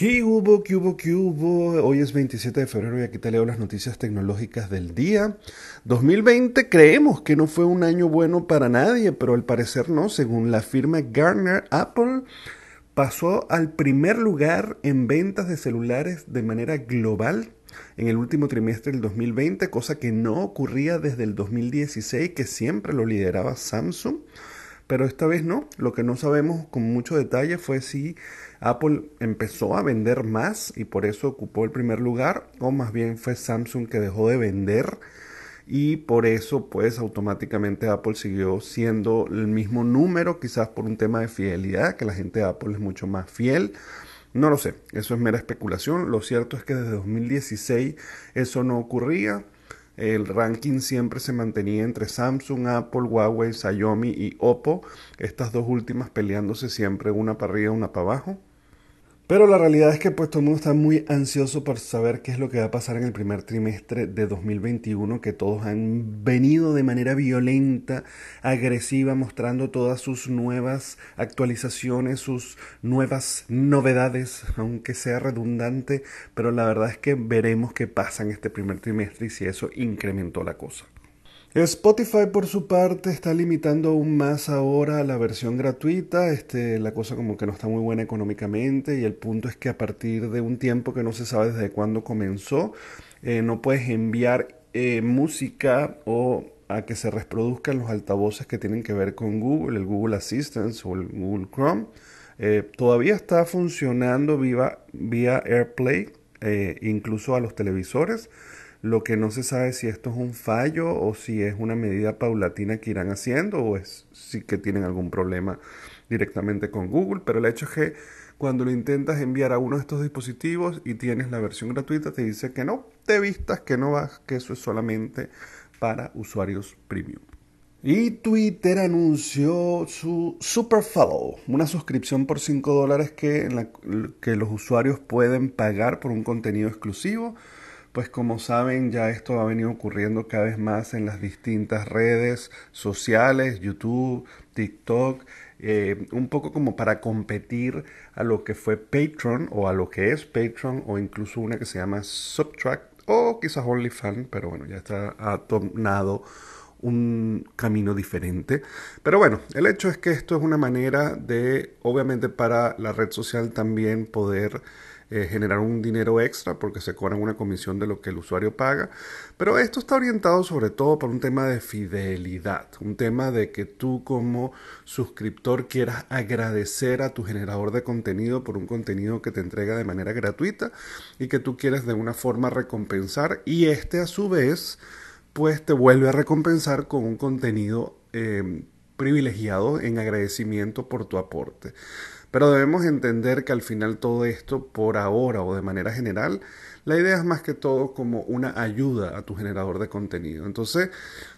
¿Qué hubo, qué hubo, qué hubo? Hoy es 27 de febrero y aquí te leo las noticias tecnológicas del día. 2020 creemos que no fue un año bueno para nadie, pero al parecer no. Según la firma Gartner, Apple pasó al primer lugar en ventas de celulares de manera global en el último trimestre del 2020, cosa que no ocurría desde el 2016, que siempre lo lideraba Samsung. Pero esta vez no. Lo que no sabemos con mucho detalle fue si Apple empezó a vender más y por eso ocupó el primer lugar o más bien fue Samsung que dejó de vender y por eso pues automáticamente Apple siguió siendo el mismo número quizás por un tema de fidelidad que la gente de Apple es mucho más fiel. No lo sé eso es mera especulación. Lo cierto es que desde 2016 eso no ocurría el ranking siempre se mantenía entre Samsung, Apple, Huawei, Xiaomi y Oppo, estas dos últimas peleándose siempre una para arriba, una para abajo. Pero la realidad es que pues todo el mundo está muy ansioso por saber qué es lo que va a pasar en el primer trimestre de 2021, que todos han venido de manera violenta, agresiva, mostrando todas sus nuevas actualizaciones, sus nuevas novedades, aunque sea redundante, pero la verdad es que veremos qué pasa en este primer trimestre y si eso incrementó la cosa. Spotify por su parte está limitando aún más ahora la versión gratuita, este, la cosa como que no está muy buena económicamente y el punto es que a partir de un tiempo que no se sabe desde cuándo comenzó, eh, no puedes enviar eh, música o a que se reproduzcan los altavoces que tienen que ver con Google, el Google Assistant o el Google Chrome. Eh, todavía está funcionando vía, vía AirPlay, incluso a los televisores lo que no se sabe si esto es un fallo o si es una medida paulatina que irán haciendo o es si que tienen algún problema directamente con Google, pero el hecho es que cuando lo intentas enviar a uno de estos dispositivos y tienes la versión gratuita te dice que no te vistas, que no vas, que eso es solamente para usuarios premium. Y Twitter anunció su Super Follow, una suscripción por 5 dólares que, que los usuarios pueden pagar por un contenido exclusivo pues como saben ya esto ha venido ocurriendo cada vez más en las distintas redes sociales, YouTube, TikTok, eh, un poco como para competir a lo que fue Patreon o a lo que es Patreon o incluso una que se llama Subtract o quizás OnlyFans, pero bueno, ya está ha tomado un camino diferente. Pero bueno, el hecho es que esto es una manera de, obviamente para la red social también poder eh, generar un dinero extra porque se cobran una comisión de lo que el usuario paga. Pero esto está orientado sobre todo por un tema de fidelidad, un tema de que tú como suscriptor quieras agradecer a tu generador de contenido por un contenido que te entrega de manera gratuita y que tú quieres de una forma recompensar y este a su vez pues te vuelve a recompensar con un contenido eh, privilegiado en agradecimiento por tu aporte. Pero debemos entender que al final todo esto, por ahora o de manera general, la idea es más que todo como una ayuda a tu generador de contenido. Entonces,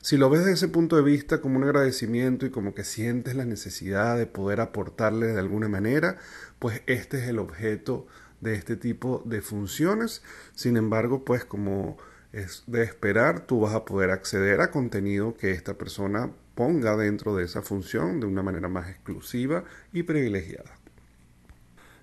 si lo ves desde ese punto de vista como un agradecimiento y como que sientes la necesidad de poder aportarle de alguna manera, pues este es el objeto de este tipo de funciones. Sin embargo, pues como es de esperar, tú vas a poder acceder a contenido que esta persona ponga dentro de esa función de una manera más exclusiva y privilegiada.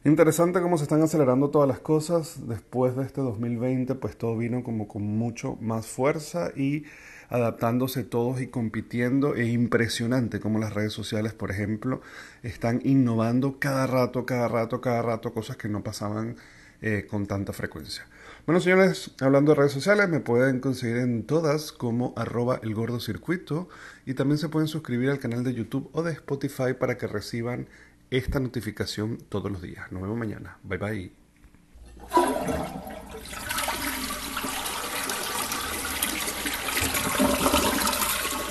Interesante cómo se están acelerando todas las cosas. Después de este 2020, pues todo vino como con mucho más fuerza y adaptándose todos y compitiendo. E impresionante como las redes sociales, por ejemplo, están innovando cada rato, cada rato, cada rato, cosas que no pasaban eh, con tanta frecuencia. Bueno, señores, hablando de redes sociales, me pueden conseguir en todas como arroba el gordo y también se pueden suscribir al canal de YouTube o de Spotify para que reciban esta notificación todos los días. Nos vemos mañana. Bye bye.